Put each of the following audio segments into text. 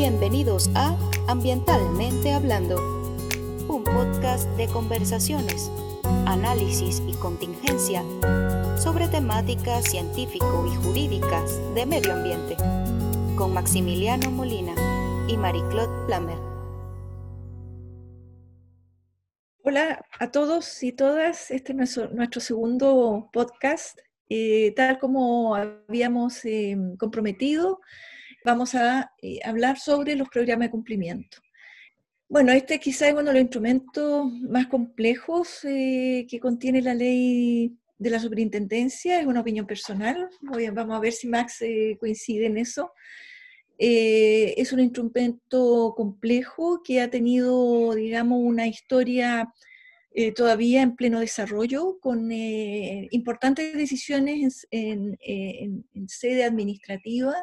Bienvenidos a Ambientalmente Hablando, un podcast de conversaciones, análisis y contingencia sobre temáticas científico y jurídicas de medio ambiente, con Maximiliano Molina y Marie-Claude Plamer. Hola a todos y todas, este es nuestro, segundo podcast. Eh, tal como habíamos eh, comprometido, vamos a eh, hablar sobre los programas de cumplimiento. Bueno, este quizá es uno de los instrumentos más complejos que contiene la ley de la superintendencia, es una opinión personal, vamos a ver si Max coincide en eso. es un instrumento complejo que ha tenido, digamos, una historia eh, todavía en pleno desarrollo, con eh, importantes decisiones en, sede administrativa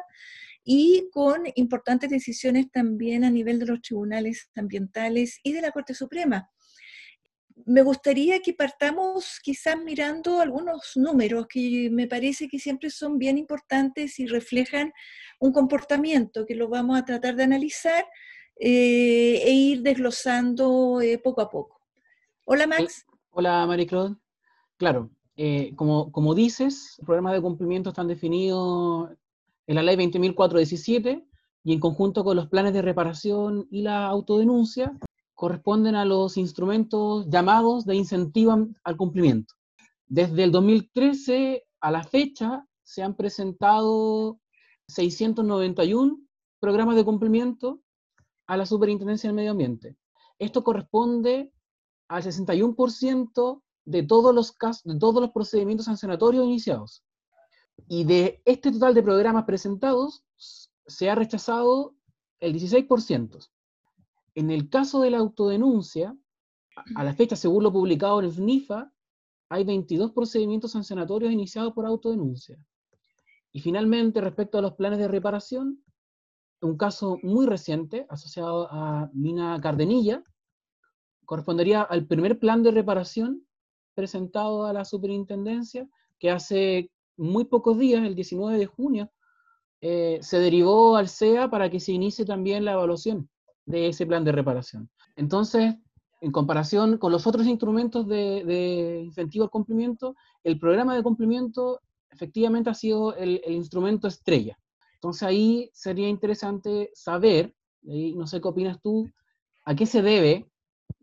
y con importantes decisiones también a nivel de los tribunales ambientales y de la Corte Suprema. Me gustaría que partamos quizás mirando algunos números que me parece que siempre son bien importantes y reflejan un comportamiento que lo vamos a tratar de analizar eh, e ir desglosando poco a poco. Hola Max. hola Marie-Claude. Claro, eh, como, como dices, los programas de cumplimiento están definidos en la ley 20.417 y en conjunto con los planes de reparación y la autodenuncia corresponden a los instrumentos llamados de incentivo al cumplimiento. Desde el 2013 a la fecha se han presentado 691 programas de cumplimiento a la Superintendencia del Medio Ambiente. Esto corresponde al 61% de todos los casos, de todos los procedimientos sancionatorios iniciados. Y de este total de programas presentados, se ha rechazado el 16%. En el caso de la autodenuncia, a la fecha, según lo publicado en el FNIFA, hay 22 procedimientos sancionatorios iniciados por autodenuncia. Y finalmente, respecto a los planes de reparación, un caso muy reciente asociado a Mina Cardenilla, correspondería al primer plan de reparación presentado a la superintendencia, que hace muy pocos días, el 19 de junio, eh, se derivó al CEA para que se inicie también la evaluación de ese plan de reparación. Entonces, en comparación con los otros instrumentos de, incentivo al cumplimiento, el programa de cumplimiento efectivamente ha sido el, instrumento estrella. Entonces ahí sería interesante saber, no sé qué opinas tú, a qué se debe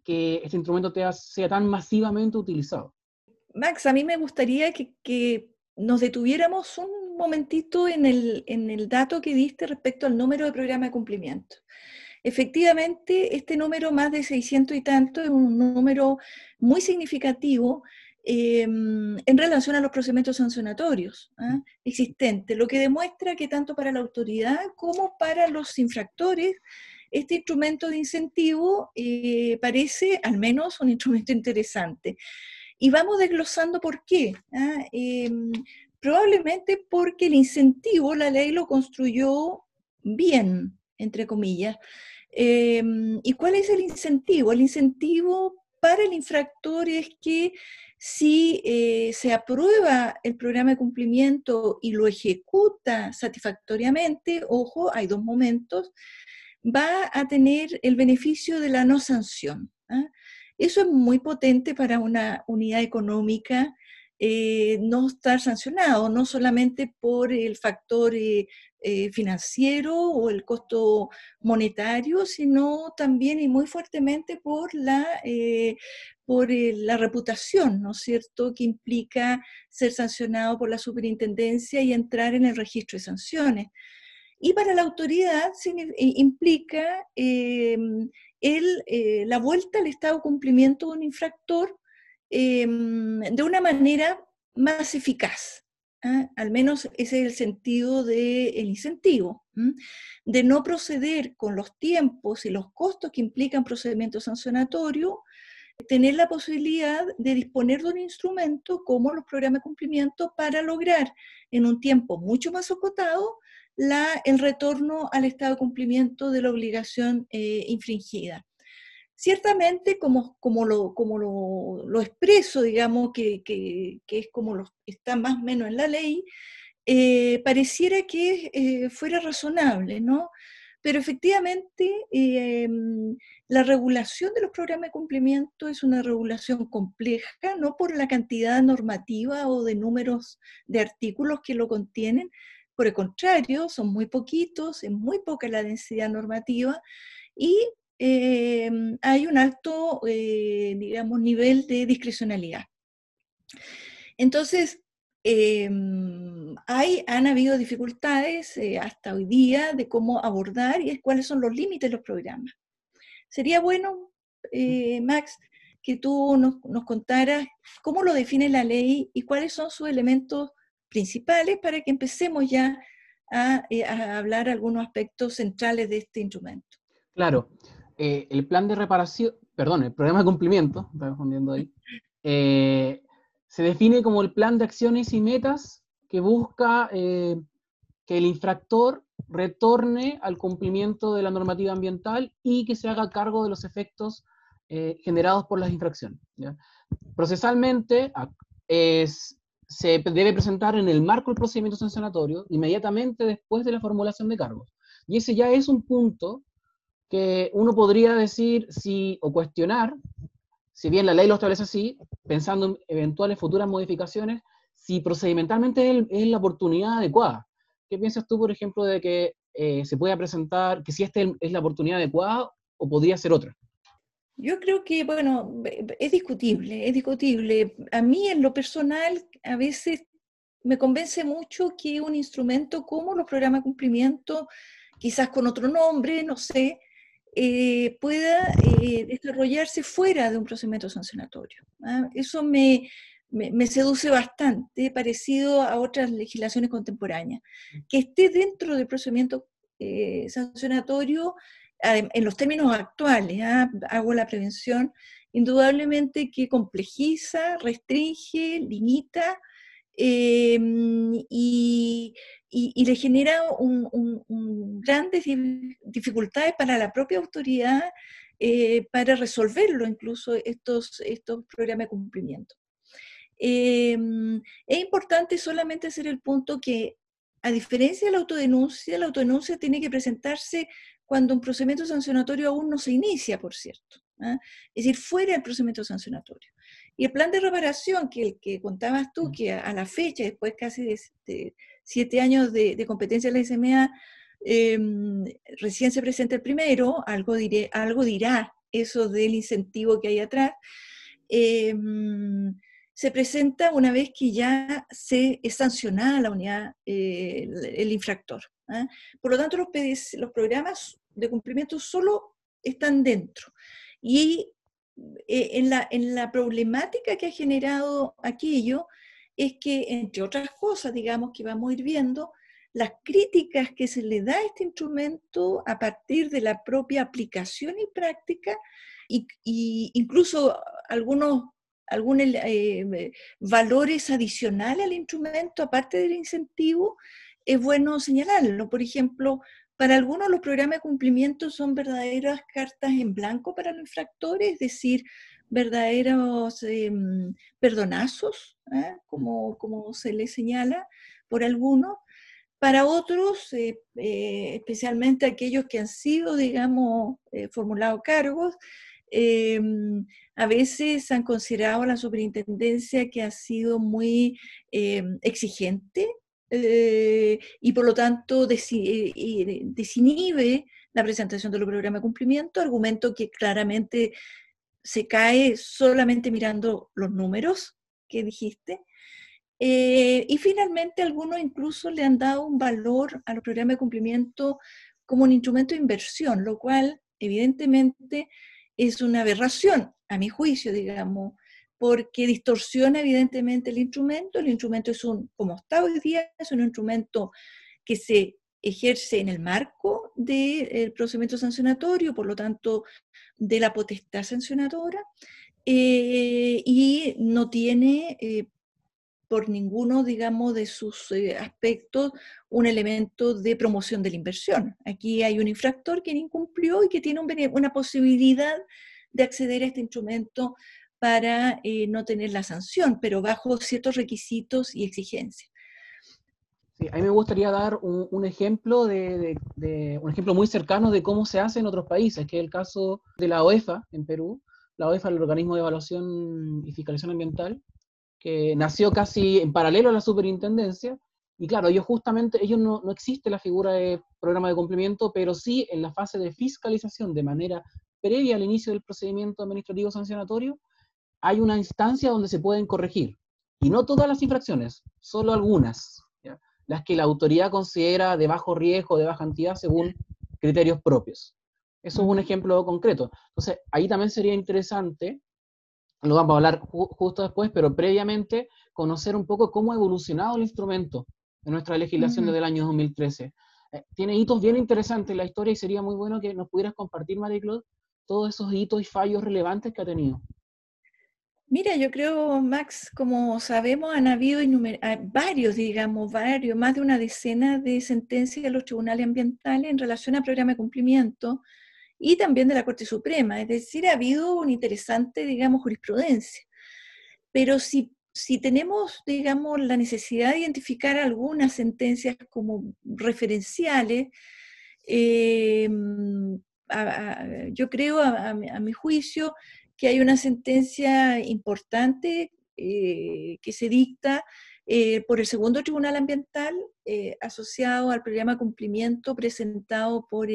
que este instrumento sea tan masivamente utilizado. Max, a mí me gustaría que, nos detuviéramos un momentito en el, en el dato que diste respecto al número de programa de cumplimiento. Efectivamente, este número, más de 600 y tanto, es un número muy significativo em, en relación a los procedimientos sancionatorios ¿ah? existentes, lo que demuestra que tanto para la autoridad como para los infractores este instrumento de incentivo eh, parece al menos un instrumento interesante. Y vamos desglosando por qué. ¿ah? Em, probablemente porque el incentivo, la ley lo construyó bien, entre comillas. Em, ¿Y cuál es el incentivo? El incentivo para el infractor es que si eh, se aprueba el programa de cumplimiento y lo ejecuta satisfactoriamente, ojo, hay dos momentos, va a tener el beneficio de la no sanción. ¿ah? Eso es muy potente para una unidad económica eh, no estar sancionado, no solamente por el factor eh, eh, financiero o el costo monetario, sino también y muy fuertemente por la, por la reputación, ¿no es cierto?, que implica ser sancionado por la superintendencia y entrar en el registro de sanciones. Y para la autoridad implica el, eh, la vuelta al estado de cumplimiento de un infractor em, de una manera más eficaz. ¿ah? Al menos ese es el sentido del incentivo, de no proceder con los tiempos y los costos que implican procedimientos sancionatorios, tener la posibilidad de disponer de un instrumento como los programas de cumplimiento para lograr en un tiempo mucho más acotado el retorno al estado de cumplimiento de la obligación eh, infringida. Ciertamente, como, como, lo, como lo, expreso, digamos, que, es como lo, está más o menos en la ley, eh, pareciera que eh, fuera razonable, ¿no? pero efectivamente la regulación de los programas de cumplimiento es una regulación compleja, no por la cantidad normativa o de números de artículos que lo contienen, por el contrario, son muy poquitos, es muy poca la densidad normativa y em, hay un alto, eh, digamos, nivel de discrecionalidad. Entonces, em, hay, han habido dificultades eh, hasta hoy día de cómo abordar y cuáles son los límites de los programas. Sería bueno, eh, Max, que tú nos, nos, contaras cómo lo define la ley y cuáles son sus elementos principales para que empecemos ya a, eh, a hablar algunos aspectos centrales de este instrumento. Claro, el plan de reparación, perdón, el programa de cumplimiento, está respondiendo ahí, se define como el plan de acciones y metas que busca eh, que el infractor retorne al cumplimiento de la normativa ambiental y que se haga cargo de los efectos eh, generados por las infracciones. Procesalmente se debe presentar en el marco del procedimiento sancionatorio inmediatamente después de la formulación de cargos. Y ese ya es un punto que uno podría decir si, o cuestionar si bien la ley lo establece así, pensando en eventuales futuras modificaciones, si procedimentalmente es, la oportunidad adecuada. ¿Qué piensas tú, por ejemplo, de que eh, se pueda presentar, que si esta es la oportunidad adecuada o podría ser otra? Yo creo que, bueno, es discutible, es discutible. A mí en lo personal a veces me convence mucho que un instrumento como los programas de cumplimiento, quizás con otro nombre, no sé, eh, pueda eh, desarrollarse fuera de un procedimiento sancionatorio. ¿ah? Eso me, me, seduce bastante, parecido a otras legislaciones contemporáneas. Que esté dentro del procedimiento eh, sancionatorio en los términos actuales, ¿ah? hago la prevención, indudablemente que complejiza, restringe, limita Em, y, le genera grandes dificultades para la propia autoridad eh, para resolverlo, incluso estos, estos programas de cumplimiento. Em, es importante solamente hacer el punto que, a diferencia de la autodenuncia, la autodenuncia tiene que presentarse cuando un procedimiento sancionatorio aún no se inicia, por cierto. ¿Ah? Es decir, fuera del procedimiento sancionatorio. Y el plan de reparación que, el que contabas tú, mm. que a, la fecha, después casi de, siete años de, competencia de la SMA, em, recién se presenta el primero, algo, diré, algo dirá eso del incentivo que hay atrás, em, se presenta una vez que ya se es sancionada la unidad, eh, el, infractor. ¿ah? Por lo tanto, los, los programas de cumplimiento solo están dentro. Y eh, en, la, en la problemática que ha generado aquello es que, entre otras cosas, digamos, que vamos a ir viendo, las críticas que se le da a este instrumento a partir de la propia aplicación y práctica, y, incluso algunos, algunos eh, valores adicionales al instrumento, aparte del incentivo, es bueno señalarlo. Por ejemplo, para algunos los programas de cumplimiento son verdaderas cartas en blanco para los infractores, es decir, verdaderos em, perdonazos, ¿eh? como, como se les señala por algunos. Para otros, eh, eh, especialmente aquellos que han sido, digamos, formulados cargos, em, a veces han considerado la superintendencia que ha sido muy em, exigente eh, y por lo tanto eh, desinhibe la presentación de los programas de cumplimiento, argumento que claramente se cae solamente mirando los números que dijiste. Eh, y finalmente algunos incluso le han dado un valor a los programas de cumplimiento como un instrumento de inversión, lo cual evidentemente es una aberración, a mi juicio, digamos, porque distorsiona evidentemente el instrumento. El instrumento es un, como está hoy día, es un instrumento que se ejerce en el marco del procedimiento sancionatorio, por lo tanto, de la potestad sancionadora, eh, y no tiene eh, por ninguno, digamos, de sus eh, aspectos un elemento de promoción de la inversión. Aquí hay un infractor que incumplió y que tiene una posibilidad de acceder a este instrumento para eh, no tener la sanción, pero bajo ciertos requisitos y exigencias. A mí me gustaría dar un, ejemplo de, un ejemplo muy cercano de cómo se hace en otros países, que es el caso de la OEFA en Perú. La OEFA, el organismo de evaluación y fiscalización ambiental, que nació casi en paralelo a la superintendencia. Y claro, ellos justamente, ellos no, no existe la figura de programa de cumplimiento, pero sí en la fase de fiscalización de manera previa al inicio del procedimiento administrativo sancionatorio, hay una instancia donde se pueden corregir. Y no todas las infracciones, solo algunas las que la autoridad considera de bajo riesgo, de baja entidad, según criterios propios. Eso es un ejemplo concreto. Entonces, ahí también sería interesante, lo vamos a hablar justo después, pero previamente conocer un poco cómo ha evolucionado el instrumento de nuestra legislación desde el año 2013. Eh, tiene hitos bien interesantes en la historia y sería muy bueno que nos pudieras compartir, María Claude, todos esos hitos y fallos relevantes que ha tenido. Mira, yo creo, Max, como sabemos, han habido ah, varios, digamos, varios, más de una decena de sentencias de los tribunales ambientales en relación al programa de cumplimiento y también de la Corte Suprema. Es decir, ha habido una interesante, digamos, jurisprudencia. Pero si, si tenemos, digamos, la necesidad de identificar algunas sentencias como referenciales, eh, yo creo, a mi juicio, que hay una sentencia importante eh, que se dicta eh, por el segundo tribunal ambiental eh, asociado al programa cumplimiento presentado por,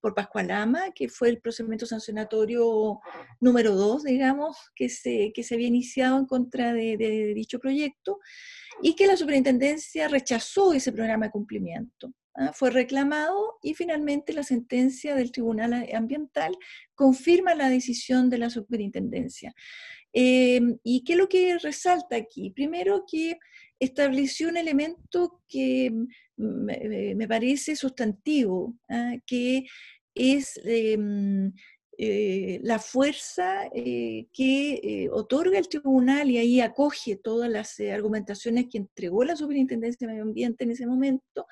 por Pascualama, que fue el procedimiento sancionatorio número dos, digamos, que se, que se había iniciado en contra de, de dicho proyecto, y que la superintendencia rechazó ese programa de cumplimiento. ¿Ah? fue reclamado y finalmente la sentencia del Tribunal Ambiental confirma la decisión de la superintendencia. Em, ¿Y qué es lo que resalta aquí? Primero que estableció un elemento que me, parece sustantivo, ¿ah? que es em, eh, la fuerza eh, que eh, otorga el tribunal y ahí acoge todas las argumentaciones que entregó la Superintendencia de Medio Ambiente en ese momento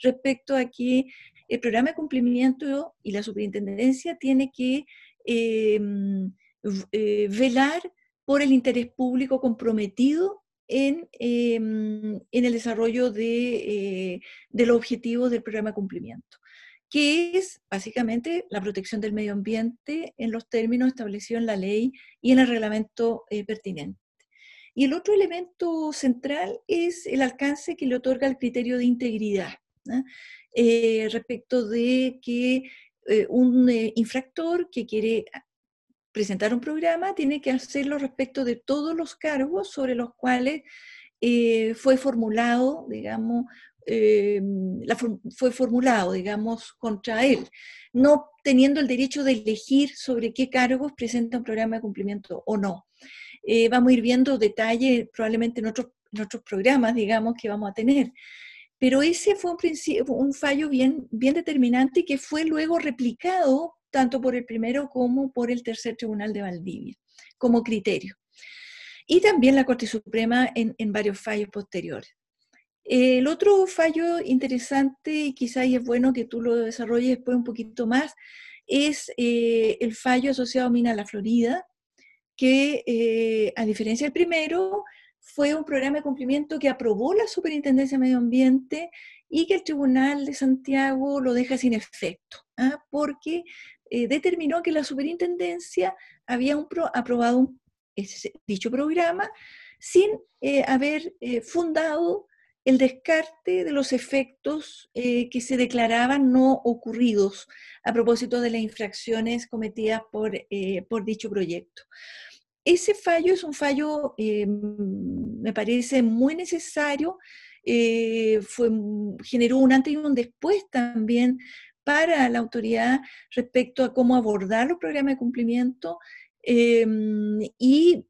respecto a que el programa de cumplimiento y la Superintendencia tiene que em, velar por el interés público comprometido en, em, en el desarrollo de, de los objetivos del programa de cumplimiento que es básicamente la protección del medio ambiente en los términos establecidos en la ley y en el reglamento eh, pertinente. Y el otro elemento central es el alcance que le otorga el criterio de integridad, eh, respecto de que eh, un infractor que quiere presentar un programa tiene que hacerlo respecto de todos los cargos sobre los cuales fue formulado, digamos, eh, fue formulado, digamos, contra él, no teniendo el derecho de elegir sobre qué cargos presenta un programa de cumplimiento o no. Eh, vamos a ir viendo detalles probablemente en otros, en programas, digamos, que vamos a tener. Pero ese fue un, un fallo bien, bien determinante que fue luego replicado tanto por el primero como por el tercer tribunal de Valdivia, como criterio. Y también la Corte Suprema en, en varios fallos posteriores. El otro fallo interesante, y quizá es bueno que tú lo desarrolles después un poquito más, es eh, el fallo asociado a Mina La Florida, que eh, a diferencia del primero, fue un programa de cumplimiento que aprobó la Superintendencia de Medio Ambiente y que el Tribunal de Santiago lo deja sin efecto, ¿ah? porque eh, determinó que la Superintendencia había aprobado dicho programa sin haber fundado el descarte de los efectos eh, que se declaraban no ocurridos a propósito de las infracciones cometidas por, eh, dicho proyecto. Ese fallo es un fallo, eh, me parece, muy necesario, fue, generó un antes y un después también para la autoridad respecto a cómo abordar los programas de cumplimiento y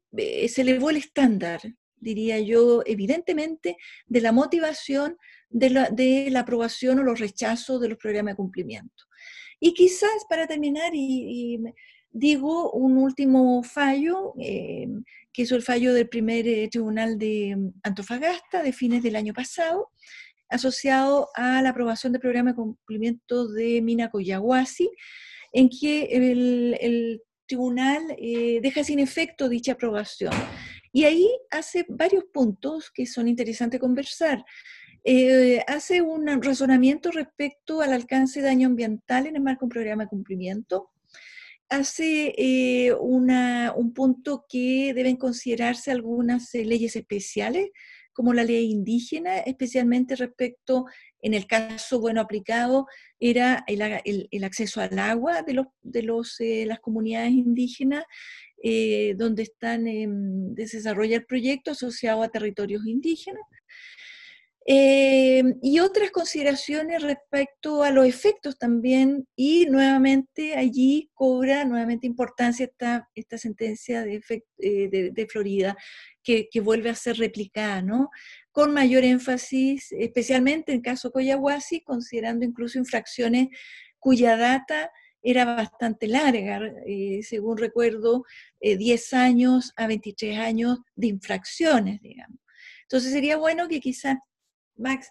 se elevó el estándar diría yo, evidentemente, de la motivación de la, aprobación o los rechazos de los programas de cumplimiento. Y quizás para terminar, y, digo un último fallo, eh, que es el fallo del primer eh, tribunal de Antofagasta de fines del año pasado, asociado a la aprobación del programa de cumplimiento de Mina Coyahuasi, en que el, tribunal eh, deja sin efecto dicha aprobación y ahí hace varios puntos que son interesantes conversar. eh, hace un razonamiento respecto al alcance de daño ambiental en el marco de un programa de cumplimiento. Hace eh, un punto que deben considerarse algunas eh, leyes especiales, como la ley indígena, especialmente respecto, en el caso bueno aplicado, era el, acceso al agua de, los, de los, las comunidades indígenas, donde están em, desarrollar proyectos asociados a territorios indígenas. Eh, y otras consideraciones respecto a los efectos también, y nuevamente allí cobra nuevamente importancia esta, esta sentencia de, eh, de, Florida, que, que, vuelve a ser replicada, ¿no? Con mayor énfasis, especialmente en caso Coyahuasi, considerando incluso infracciones cuya data era bastante larga, eh, según recuerdo, 10 años a 23 años de infracciones, digamos. Entonces sería bueno que quizás Max,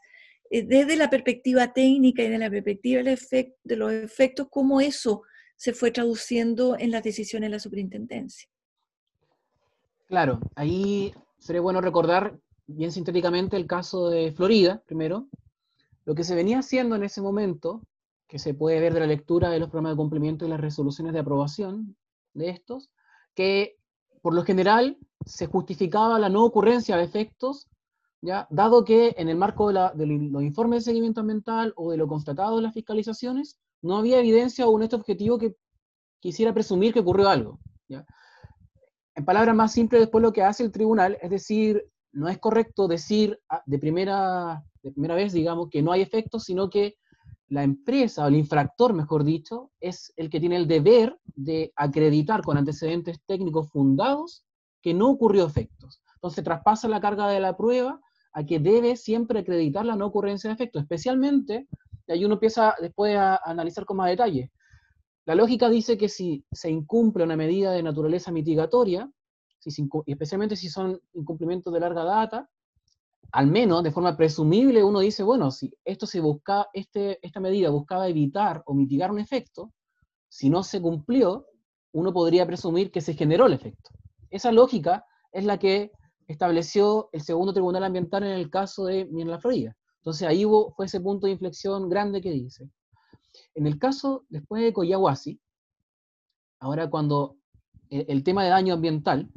eh, desde la perspectiva técnica y de la perspectiva de los efectos, cómo eso se fue traduciendo en las decisiones de la superintendencia. Claro, ahí sería bueno recordar bien sintéticamente el caso de Florida, primero. Lo que se venía haciendo en ese momento, que se puede ver de la lectura de los programas de cumplimiento y las resoluciones de aprobación de estos, que por lo general se justificaba la no ocurrencia de efectos dado que en el marco de, los informes de seguimiento ambiental o de lo constatado en las fiscalizaciones, no había evidencia o un hecho objetivo que quisiera presumir que ocurrió algo. En palabras más simples, después lo que hace el tribunal es decir, no es correcto decir ah, de primera, de primera vez, digamos, que no hay efectos, sino que la empresa o el infractor, mejor dicho, es el que tiene el deber de acreditar con antecedentes técnicos fundados que no ocurrió efectos. Entonces traspasa la carga de la prueba a que debe siempre acreditar la no ocurrencia de efectos, especialmente, y ahí uno empieza después a, analizar con más detalle. La lógica dice que si se incumple una medida de naturaleza mitigatoria, si especialmente si son incumplimientos de larga data, al menos de forma presumible uno dice, bueno, si esto se busca, este, esta medida buscaba evitar o mitigar un efecto, si no se cumplió, uno podría presumir que se generó el efecto. Esa lógica es la que estableció el segundo tribunal ambiental en el caso de Miren la Florida. Entonces ahí fue ese punto de inflexión grande que dice. En el caso después de Coyahuasi, ahora cuando el, tema de daño ambiental,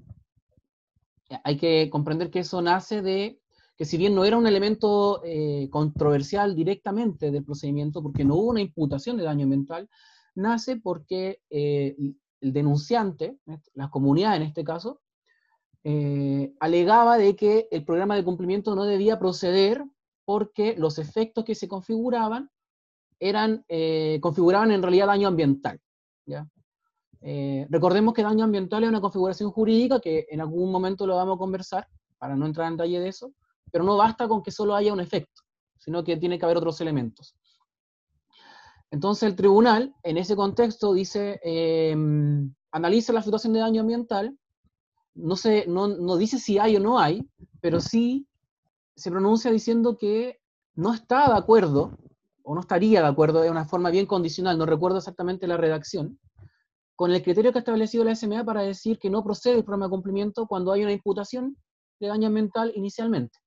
hay que comprender que eso nace de que si bien no era un elemento eh, controversial directamente del procedimiento, porque no hubo una imputación de daño ambiental, nace porque eh, el denunciante, la comunidad en este caso, eh, alegaba de que el programa de cumplimiento no debía proceder porque los efectos que se configuraban eran, eh, configuraban en realidad daño ambiental. Eh, recordemos que daño ambiental es una configuración jurídica que en algún momento lo vamos a conversar, para no entrar en detalle de eso, pero no basta con que solo haya un efecto, sino que tiene que haber otros elementos. Entonces el tribunal, en ese contexto, dice, analiza la situación de daño ambiental no, se, no, dice si hay o no hay, pero sí se pronuncia diciendo que no está de acuerdo, o no estaría de acuerdo de una forma bien condicional, no recuerdo exactamente la redacción, con el criterio que ha establecido la SMA para decir que no procede el programa de cumplimiento cuando hay una imputación de daño ambiental inicialmente.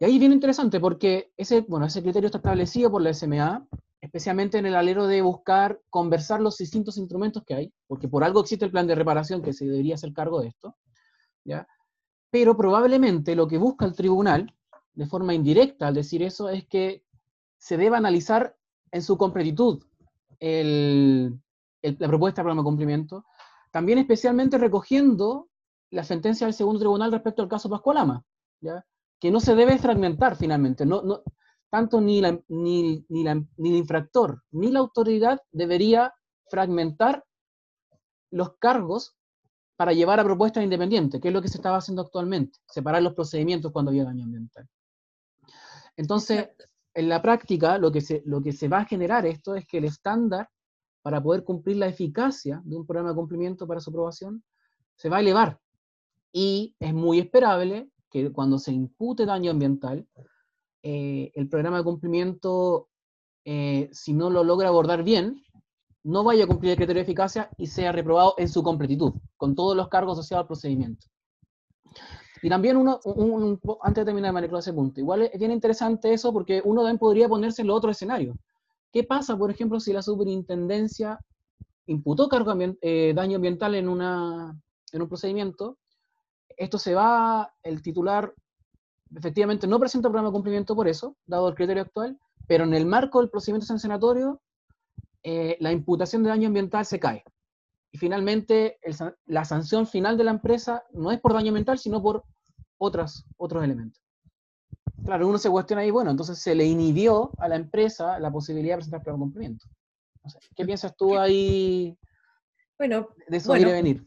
Y ahí bien interesante porque ese, bueno, ese criterio está establecido por la SMA, especialmente en el alero de buscar conversar los distintos instrumentos que hay, porque por algo existe el plan de reparación que se debería hacer cargo de esto, ¿ya? Pero probablemente lo que busca el tribunal, de forma indirecta al decir eso, es que se deba analizar en su completitud la propuesta de programa de cumplimiento, también especialmente recogiendo la sentencia del segundo tribunal respecto al caso Pascualama, ¿ya? que no se debe fragmentar finalmente, no, no, tanto ni, ni, ni, el infractor ni la autoridad debería fragmentar los cargos para llevar a propuestas independientes, que es lo que se estaba haciendo actualmente, separar los procedimientos cuando había daño ambiental. Entonces, en la práctica, lo que, se, lo que se va a generar esto es que el estándar para poder cumplir la eficacia de un programa de cumplimiento para su aprobación se va a elevar. Y es muy esperable que cuando se impute daño ambiental, eh, el programa de cumplimiento, eh, si no lo logra abordar bien, no vaya a cumplir el criterio de eficacia y sea reprobado en su completitud, con todos los cargos asociados al procedimiento. Y también uno, antes de terminar, María ese punto, igual es bien interesante eso porque uno también podría ponerse en los otro escenario. ¿Qué pasa, por ejemplo, si la superintendencia imputó cargo eh, daño ambiental en, una, en un procedimiento? Esto se va, el titular efectivamente no presenta programa de cumplimiento por eso, dado el criterio actual, pero en el marco del procedimiento sancionatorio, eh, la imputación de daño ambiental se cae. Y finalmente, la sanción final de la empresa no es por daño ambiental, sino por otras, otros elementos. Claro, uno se cuestiona ahí, bueno, entonces se le inhibió a la empresa la posibilidad de presentar programa de cumplimiento. ¿Qué piensas tú ahí bueno, de eso bueno, venir?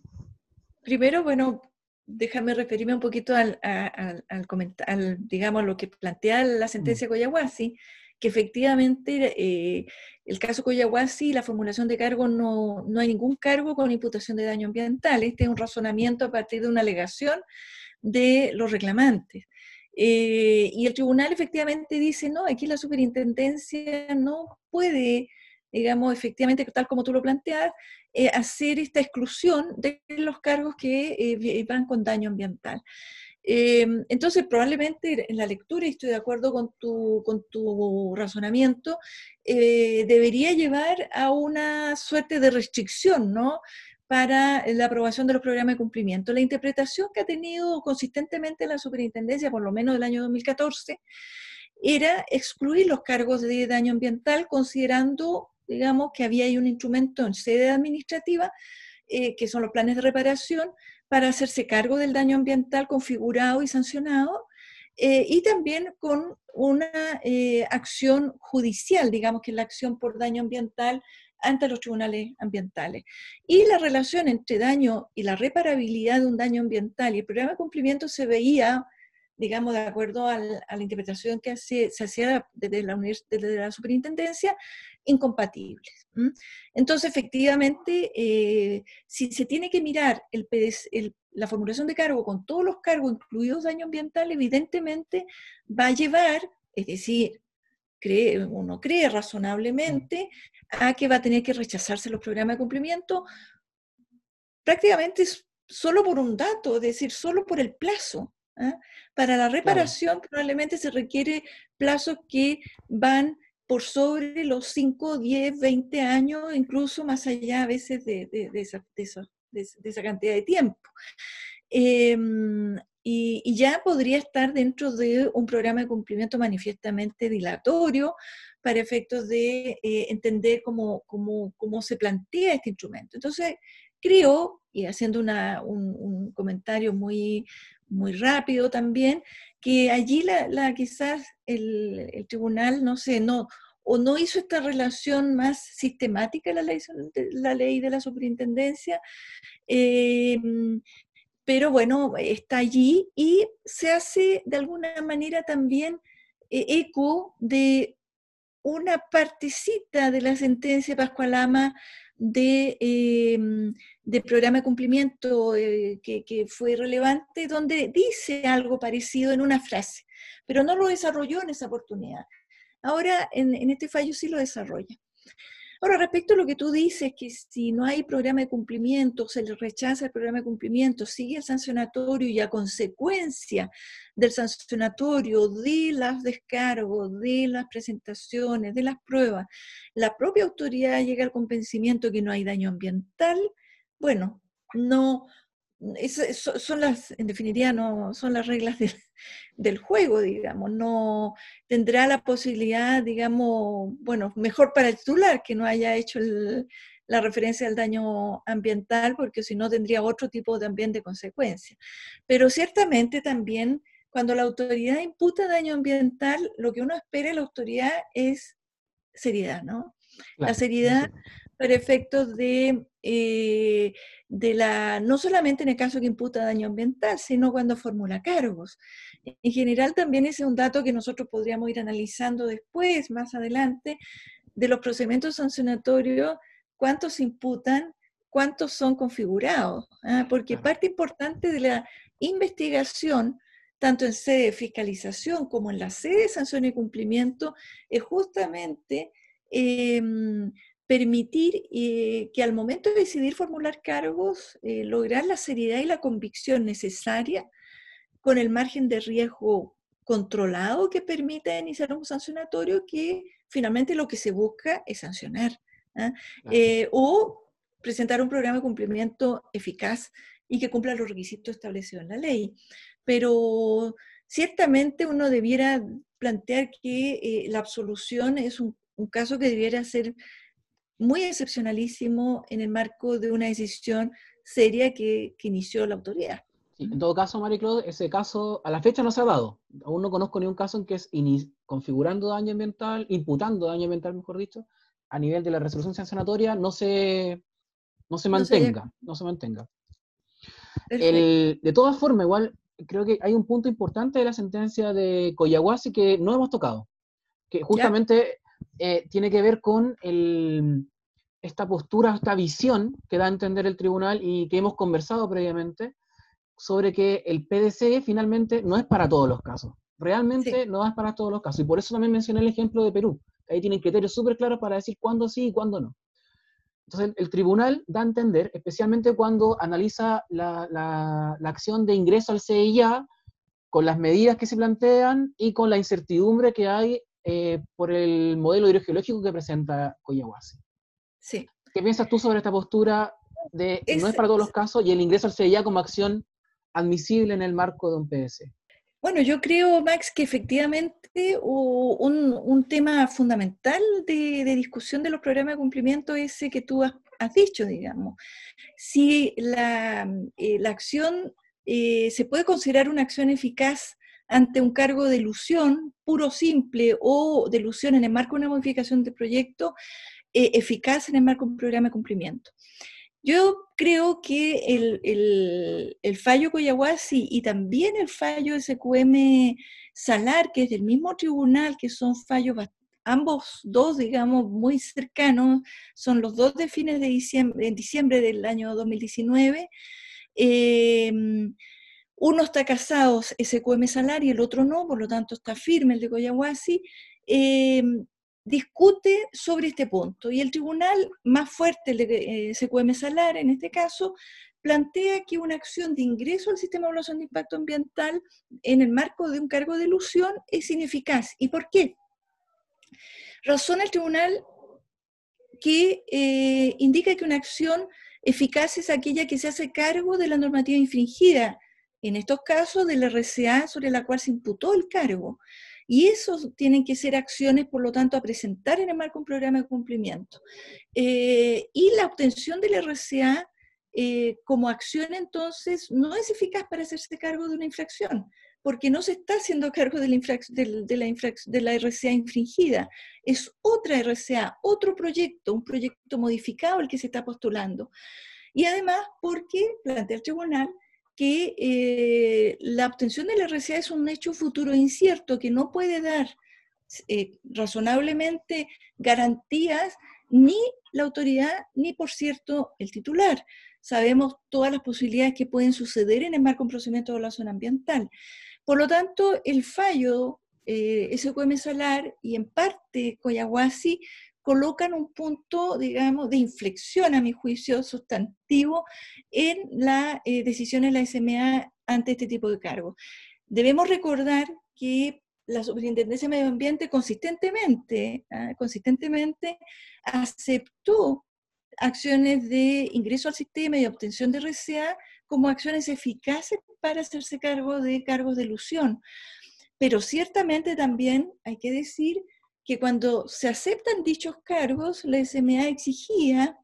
Primero, bueno, déjame referirme un poquito al, al, al, digamos, lo que plantea la sentencia mm. Coyahuasi, que efectivamente eh, el caso Coyahuasi, la formulación de cargo, no, no, hay ningún cargo con imputación de daño ambiental. Este es un razonamiento a partir de una alegación de los reclamantes. Eh, y el tribunal efectivamente dice, no, aquí la superintendencia no puede, digamos, efectivamente, tal como tú lo planteas, eh, hacer esta exclusión de los cargos que eh, van con daño ambiental. Entonces, probablemente en la lectura, y estoy de acuerdo con tu, con tu razonamiento, debería llevar a una suerte de restricción, ¿no? Para la aprobación de los programas de cumplimiento. La interpretación que ha tenido consistentemente la superintendencia, por lo menos del año 2014, era excluir los cargos de daño ambiental considerando digamos, que había ahí un instrumento en sede administrativa, eh, que son los planes de reparación, para hacerse cargo del daño ambiental configurado y sancionado, eh, y también con una eh, acción judicial, digamos que es la acción por daño ambiental ante los tribunales ambientales. Y la relación entre daño y la reparabilidad de un daño ambiental y el programa de cumplimiento se veía digamos, de acuerdo a la interpretación que se hacía desde la, desde la superintendencia, incompatibles. Entonces, efectivamente, eh, si se tiene que mirar el, la formulación de cargo con todos los cargos, incluidos daño ambiental, evidentemente va a llevar, es decir, cree, uno cree razonablemente, a que va a tener que rechazarse los programas de cumplimiento prácticamente solo por un dato, es decir, solo por el plazo. ¿ah? Para la reparación probablemente se requiere plazos que van por sobre los 5, 10, 20 años, incluso más allá a veces de, esa, esa, cantidad de tiempo. Em, y, ya podría estar dentro de un programa de cumplimiento manifiestamente dilatorio para efectos de eh, entender cómo, cómo, cómo, se plantea este instrumento. Entonces, creo, y haciendo una, un, comentario muy, muy rápido también, que allí la, quizás el, tribunal, no sé, no, o no hizo esta relación más sistemática la ley, la ley de la superintendencia, em, pero bueno, está allí y se hace de alguna manera también eh, eco de una partecita de la sentencia de Pascualama de, em, de programa de cumplimiento eh, que, fue relevante, donde dice algo parecido en una frase, pero no lo desarrolló en esa oportunidad. Ahora, en, en este fallo sí lo desarrolla. Ahora, respecto a lo que tú dices, que si no hay programa de cumplimiento, se le rechaza el programa de cumplimiento, sigue el sancionatorio y a consecuencia del sancionatorio, de los descargos, de las presentaciones, de las pruebas, la propia autoridad llega al convencimiento que no hay daño ambiental, bueno, no, son las, en definitiva, no son las reglas del, juego, digamos. No tendrá la posibilidad, digamos, bueno, mejor para el titular que no haya hecho la referencia al daño ambiental, porque si no tendría otro tipo también de consecuencias. Pero ciertamente también cuando la autoridad imputa daño ambiental, lo que uno espera de la autoridad es seriedad, ¿no? la seriedad para efectos de, eh, de la, no solamente en el caso que imputa daño ambiental, sino cuando formula cargos. En general también ese es un dato que nosotros podríamos ir analizando después, más adelante, de los procedimientos sancionatorios, cuántos imputan, cuántos son configurados, ¿ah? porque parte importante de la investigación tanto en sede de fiscalización como en la sede de sanción y cumplimiento, es justamente em, permitir eh, que al momento de decidir formular cargos, eh, lograr la seriedad y la convicción necesaria con el margen de riesgo controlado que permite iniciar un sancionatorio que finalmente lo que se busca es sancionar. ¿ah? Eh, o presentar un programa de cumplimiento eficaz y que cumpla los requisitos establecidos en la ley. Pero ciertamente uno debiera plantear que eh, la absolución es un, caso que debiera ser muy excepcionalísimo en el marco de una decisión seria que, inició la autoridad. en todo caso, Marie-Claude, ese caso a la fecha no se ha dado. Aún no conozco ni un caso en que es configurando daño ambiental, imputando daño ambiental, mejor dicho, a nivel de la resolución sancionatoria, no se, no se mantenga. No se, mantenga. de todas formas, igual creo que hay un punto importante de la sentencia de Coyahuasi que no hemos tocado, que justamente eh, tiene que ver con esta postura, esta visión que da a entender el tribunal y que hemos conversado previamente sobre que el PDC finalmente no es para todos los casos. Realmente no es para todos los casos. Y por eso también mencioné el ejemplo de Perú. Ahí tienen criterios súper claros para decir cuándo sí y cuándo no. Entonces, el tribunal da a entender, especialmente cuando analiza la, acción de ingreso al CIA, con las medidas que se plantean y con la incertidumbre que hay eh, por el modelo hidrogeológico que presenta Coyahuasi. Sí. ¿Qué piensas tú sobre esta postura de no es para todos los casos y el ingreso al CIA como acción admisible en el marco de un PDC? Bueno, yo creo, Max, que efectivamente un, tema fundamental de, discusión de los programas de cumplimiento es ese que tú has, dicho, digamos. Si la, eh, acción eh, se puede considerar una acción eficaz ante un cargo de ilusión puro simple o de ilusión en el marco de una modificación de proyecto, eh, eficaz en el marco de un programa de cumplimiento. Yo creo que el, fallo Coyahuasi y también el fallo SQM Salar, que es del mismo tribunal, que son fallos ambos dos, digamos, muy cercanos, son los dos de fines de diciembre, en diciembre del año 2019. Em, uno está casado, SQM Salar, y el otro no, por lo tanto está firme el de Coyahuasi. Em, discute sobre este punto y el tribunal más fuerte, el de eh, SQM Salar en este caso, plantea que una acción de ingreso al sistema de evaluación de impacto ambiental en el marco de un cargo de ilusión es ineficaz. ¿Y por qué? Razona el tribunal que eh, indica que una acción eficaz es aquella que se hace cargo de la normativa infringida, en estos casos de la RCA sobre la cual se imputó el cargo. Y esos tienen que ser acciones, por lo tanto, a presentar en el marco de un programa de cumplimiento. Eh, y la obtención del RCA eh, como acción, entonces, no es eficaz para hacerse cargo de una infracción, porque no se está haciendo cargo de la, de, la, de la RCA infringida. Es otra RCA, otro proyecto, un proyecto modificado el que se está postulando. Y además, porque plantea el tribunal que eh, la obtención de la RCA es un hecho futuro incierto que no puede dar eh, razonablemente garantías ni la autoridad ni, por cierto, el titular. Sabemos todas las posibilidades que pueden suceder en el marco de un procedimiento de evaluación ambiental. Por lo tanto, el fallo eh, SQM Salar y en parte Coyahuasi colocan un punto, digamos, de inflexión, a mi juicio, sustantivo en la eh, decisión de la SMA ante este tipo de cargos. Debemos recordar que la Superintendencia de Medio Ambiente consistentemente, ¿ah? consistentemente aceptó acciones de ingreso al sistema y obtención de RCA como acciones eficaces para hacerse cargo de cargos de ilusión. Pero ciertamente también hay que decir que cuando se aceptan dichos cargos, la SMA exigía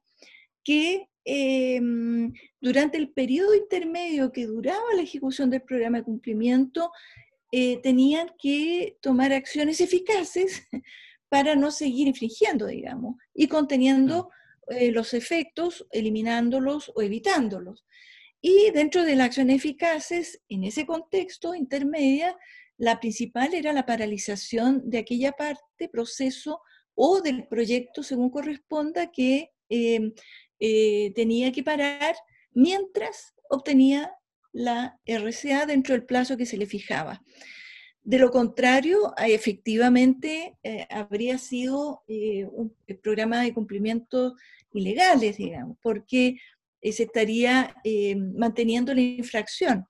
que em, durante el periodo intermedio que duraba la ejecución del programa de cumplimiento, eh, tenían que tomar acciones eficaces para no seguir infringiendo, digamos, y conteniendo eh, los efectos, eliminándolos o evitándolos. Y dentro de las acciones eficaces, en ese contexto intermedia, la principal era la paralización de aquella parte, proceso o del proyecto, según corresponda, que em, eh, tenía que parar mientras obtenía la RCA dentro del plazo que se le fijaba. De lo contrario, efectivamente eh, habría sido eh, un programa de cumplimiento ilegales, digamos, porque se estaría manteniendo la infracción.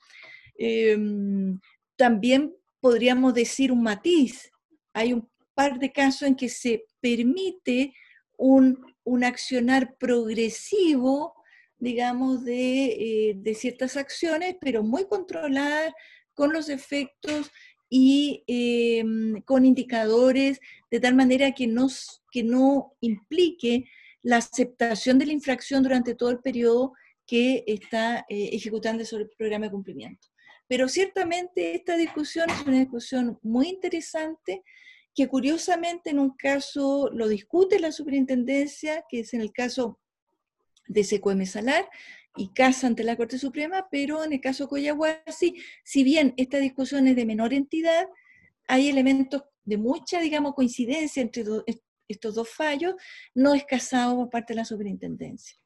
Em, también podríamos decir un matiz. Hay un par de casos en que se permite un, accionar progresivo, digamos, de, eh, ciertas acciones, pero muy controladas, con los efectos y em, con indicadores, de tal manera que no, que no implique la aceptación de la infracción durante todo el periodo que está eh, ejecutando sobre el programa de cumplimiento. Pero ciertamente esta discusión es una discusión muy interesante que curiosamente en un caso lo discute la superintendencia, que es en el caso de Secueme Salar, y casa ante la Corte Suprema, pero en el caso Coyahuasi, si bien esta discusión es de menor entidad, hay elementos de mucha, digamos, coincidencia entre estos dos fallos, no es casado por parte de la superintendencia.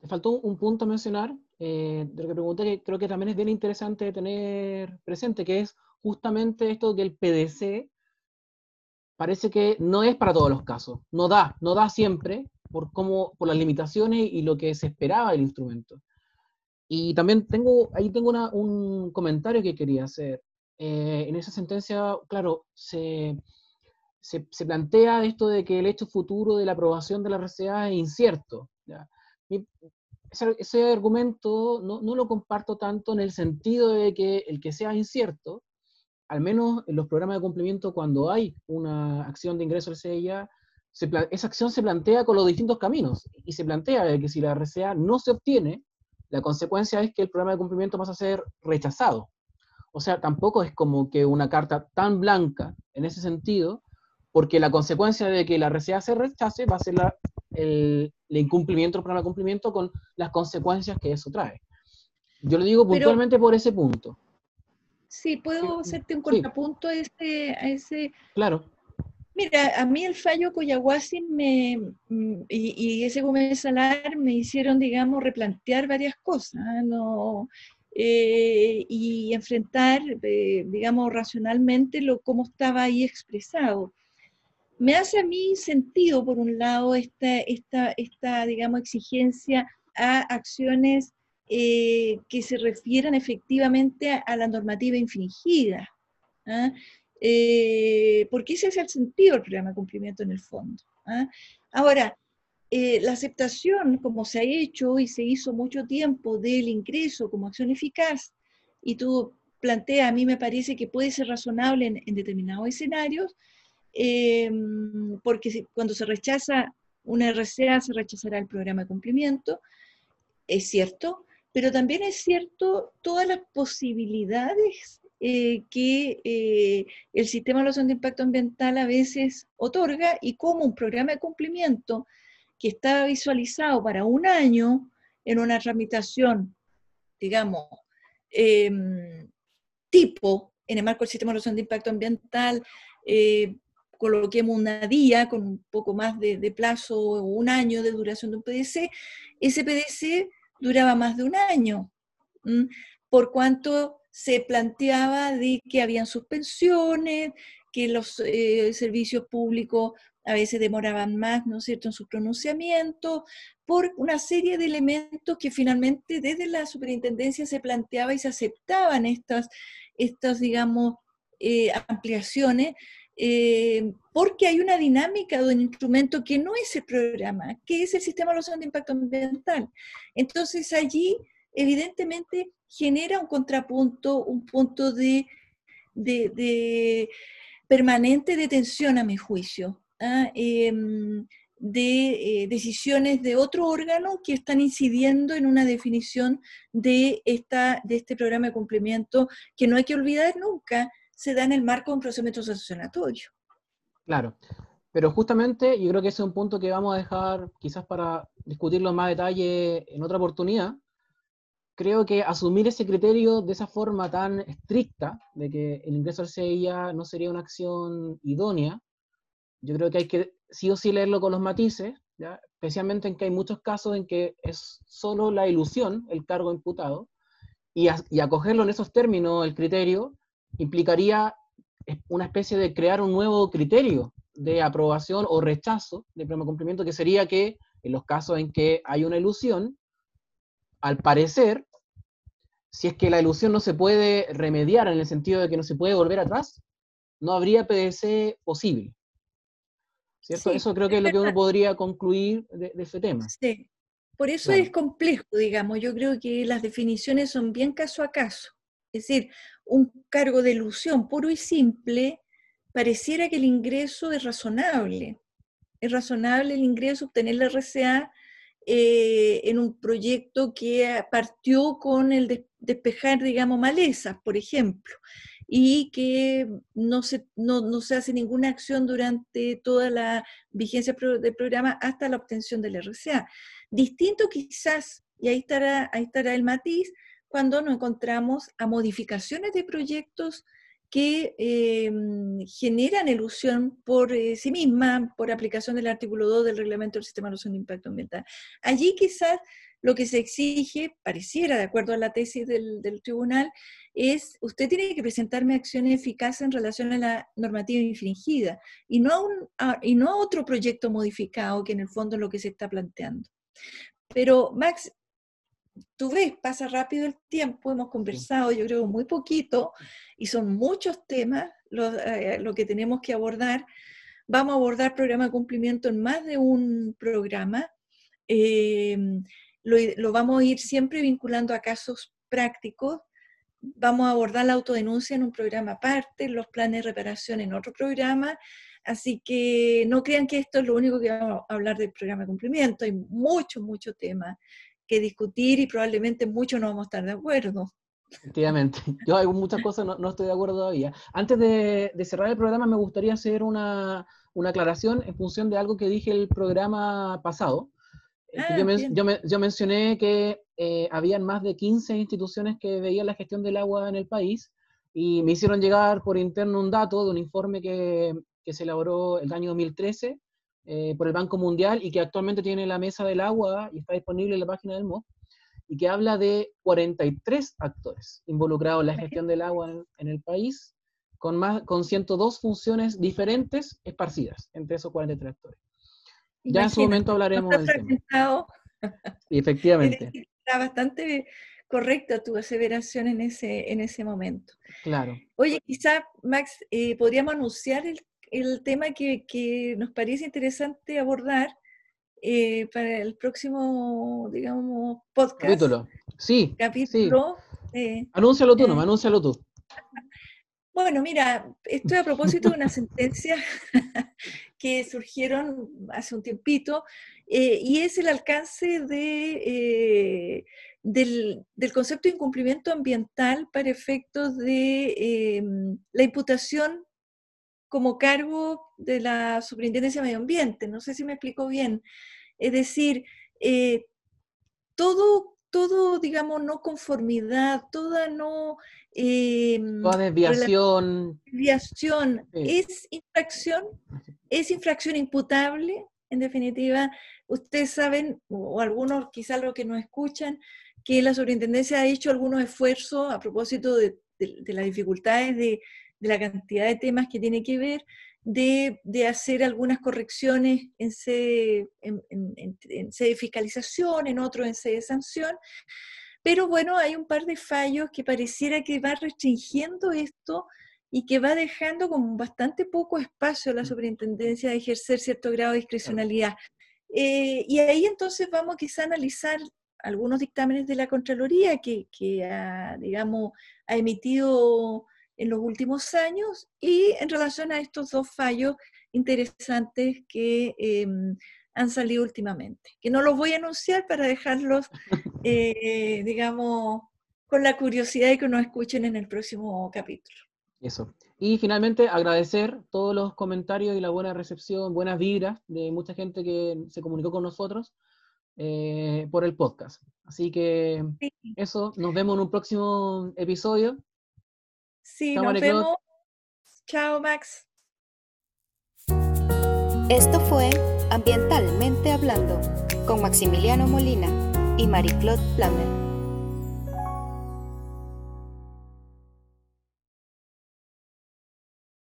Te faltó un punto a mencionar, eh, de lo que pregunté, que creo que también es bien interesante tener presente, que es justamente esto que el PDC parece que no es para todos los casos, no da, no da siempre por, cómo, por las limitaciones y lo que se esperaba del instrumento. Y también tengo, ahí tengo un comentario que quería hacer. Eh, en esa sentencia, claro, se, se, plantea esto de que el hecho futuro de la aprobación de la RCA es incierto. Ese, argumento no, no, lo comparto tanto en el sentido de que el que sea incierto, al menos en los programas de cumplimiento, cuando hay una acción de ingreso al CIA, esa acción se plantea con los distintos caminos y se plantea que si la RCA no se obtiene, la consecuencia es que el programa de cumplimiento pasa a ser rechazado. O sea, tampoco es como que una carta tan blanca en ese sentido, porque la consecuencia de que la RCA se rechace va a ser el, incumplimiento del programa de cumplimiento con las consecuencias que eso trae. Yo lo digo puntualmente por ese punto. Sí, puedo hacerte un contrapunto a, ese, a ese... Claro. Mira, a mí el fallo Coyahuasi me, mm, y, ese Gómez Salar me hicieron, digamos, replantear varias cosas ¿no? Eh, y enfrentar, eh, digamos, racionalmente lo cómo estaba ahí expresado. Me hace a mí sentido, por un lado, esta, esta, esta digamos, exigencia a acciones eh, que se refieran efectivamente a, la normativa infringida. ¿ah? Eh, porque ese es el sentido del programa de cumplimiento en el fondo. ¿ah? Ahora, eh, la aceptación, como se ha hecho y se hizo mucho tiempo del ingreso como acción eficaz, y tú planteas, a mí me parece que puede ser razonable en, determinados escenarios, em, porque cuando se rechaza una RCA, se rechazará el programa de cumplimiento, es cierto, pero también es cierto todas las posibilidades eh, que eh, el sistema de evaluación de impacto ambiental a veces otorga y como un programa de cumplimiento que está visualizado para un año en una tramitación, digamos, em, tipo, en el marco del sistema de evaluación de impacto ambiental, eh, coloquemos una día con un poco más de, plazo, un año de duración de un PDC, ese PDC duraba más de un año, por cuanto se planteaba de que habían suspensiones, que los eh, servicios públicos a veces demoraban más, ¿no es cierto?, en su pronunciamiento, por una serie de elementos que finalmente desde la superintendencia se planteaba y se aceptaban estas, estas digamos, eh, ampliaciones, eh, porque hay una dinámica de un instrumento que no es el programa, que es el sistema de evaluación de impacto ambiental. Entonces allí, evidentemente, genera un contrapunto, un punto de, permanente de tensión a mi juicio, ¿ah? em, de eh, decisiones de otro órgano que están incidiendo en una definición de, esta, de este programa de cumplimiento que no hay que olvidar nunca, se da en el marco de un procedimiento sancionatorio. Claro, pero justamente yo creo que ese es un punto que vamos a dejar quizás para discutirlo en más detalle en otra oportunidad, creo que asumir ese criterio de esa forma tan estricta, de que el ingreso al CIA no sería una acción idónea, yo creo que hay que sí o sí leerlo con los matices, especialmente en que hay muchos casos en que es solo la ilusión el cargo imputado, y, y acogerlo en esos términos, el criterio, implicaría una especie de crear un nuevo criterio de aprobación o rechazo del primer cumplimiento, que sería que en los casos en que hay una ilusión, al parecer, si es que la ilusión no se puede remediar en el sentido de que no se puede volver atrás, no habría PDC posible. ¿Cierto? eso creo que es lo que uno podría concluir de, ese tema. Sí. Por eso es complejo, digamos. Yo creo que las definiciones son bien caso a caso. Es decir, un cargo de ilusión puro y simple, pareciera que el ingreso es razonable. Es razonable el ingreso, obtener la RCA eh, en un proyecto que partió con el despejar, digamos, malezas, por ejemplo, y que no se, no, se hace ninguna acción durante toda la vigencia del programa hasta la obtención del RCA. Distinto quizás, y ahí estará, ahí estará el matiz, cuando nos encontramos a modificaciones de proyectos que em, generan ilusión por eh, sí misma, por aplicación del artículo 2 del reglamento del sistema de elusión de impacto ambiental. Allí quizás lo que se exige, pareciera, de acuerdo a la tesis del, tribunal, es usted tiene que presentarme acciones eficaces en relación a la normativa infringida y no un, y no a otro proyecto modificado que en el fondo es lo que se está planteando. Pero Max, tú ves, pasa rápido el tiempo, hemos conversado yo creo muy poquito y son muchos temas eh, lo, que tenemos que abordar. Vamos a abordar programa de cumplimiento en más de un programa. Em, lo, vamos a ir siempre vinculando a casos prácticos. Vamos a abordar la autodenuncia en un programa aparte, los planes de reparación en otro programa. Así que no crean que esto es lo único que vamos a hablar del programa de cumplimiento. Hay mucho, mucho tema que discutir y probablemente muchos no vamos a estar de acuerdo. Efectivamente, yo hay muchas cosas no, no estoy de acuerdo todavía. Antes de, de, cerrar el programa, me gustaría hacer una, una, aclaración en función de algo que dije el programa pasado. Eh, ah, yo, yo, mencioné que eh, habían más de 15 instituciones que veían la gestión del agua en el país y me hicieron llegar por interno un dato de un informe que, que se elaboró el año 2013 eh, por el Banco Mundial y que actualmente tiene la mesa del agua y está disponible en la página del MOP, y que habla de 43 actores involucrados en la gestión del agua en, el país, con, más, con 102 funciones diferentes esparcidas entre esos 43 actores. Ya en su momento hablaremos del tema. Y efectivamente. Está bastante correcta tu aseveración en ese, en ese momento. Claro. Oye, quizá, Max, eh, podríamos anunciar el el tema que, nos parece interesante abordar eh, para el próximo, digamos, podcast. Capítulo. Sí. Capítulo. Eh, anúncialo tú, no, eh, anúncialo tú. Bueno, mira, esto es a propósito de una sentencia que surgieron hace un tiempito, y es el alcance de, del, del, concepto de incumplimiento ambiental para efectos de la imputación como cargo de la Superintendencia de Medio Ambiente. No sé si me explico bien. Es decir, eh, todo, todo, digamos, no conformidad, toda no... Eh, toda desviación. Desviación es infracción, es infracción imputable, en definitiva. Ustedes saben, o algunos quizás los que nos escuchan, que la superintendencia ha hecho algunos esfuerzos a propósito de las dificultades de, de la cantidad de temas que tiene que ver, de, hacer algunas correcciones en sede, en, de fiscalización, en otro en sede de sanción. Pero bueno, hay un par de fallos que pareciera que va restringiendo esto y que va dejando con bastante poco espacio a la mm. superintendencia de ejercer cierto grado de discrecionalidad. Eh, y ahí entonces vamos quizá a analizar algunos dictámenes de la Contraloría que, que ha, digamos, ha emitido en los últimos años y en relación a estos dos fallos interesantes que em, han salido últimamente, que no los voy a anunciar para dejarlos, eh, digamos, con la curiosidad de que nos escuchen en el próximo capítulo. Eso. Y finalmente agradecer todos los comentarios y la buena recepción, buenas vibras de mucha gente que se comunicó con nosotros eh, por el podcast. Así que eso, nos vemos en un próximo episodio. Sí, nos vemos. Chao, Max. Esto fue Ambientalmente Hablando con Maximiliano Molina y Marie-Claude Plammer.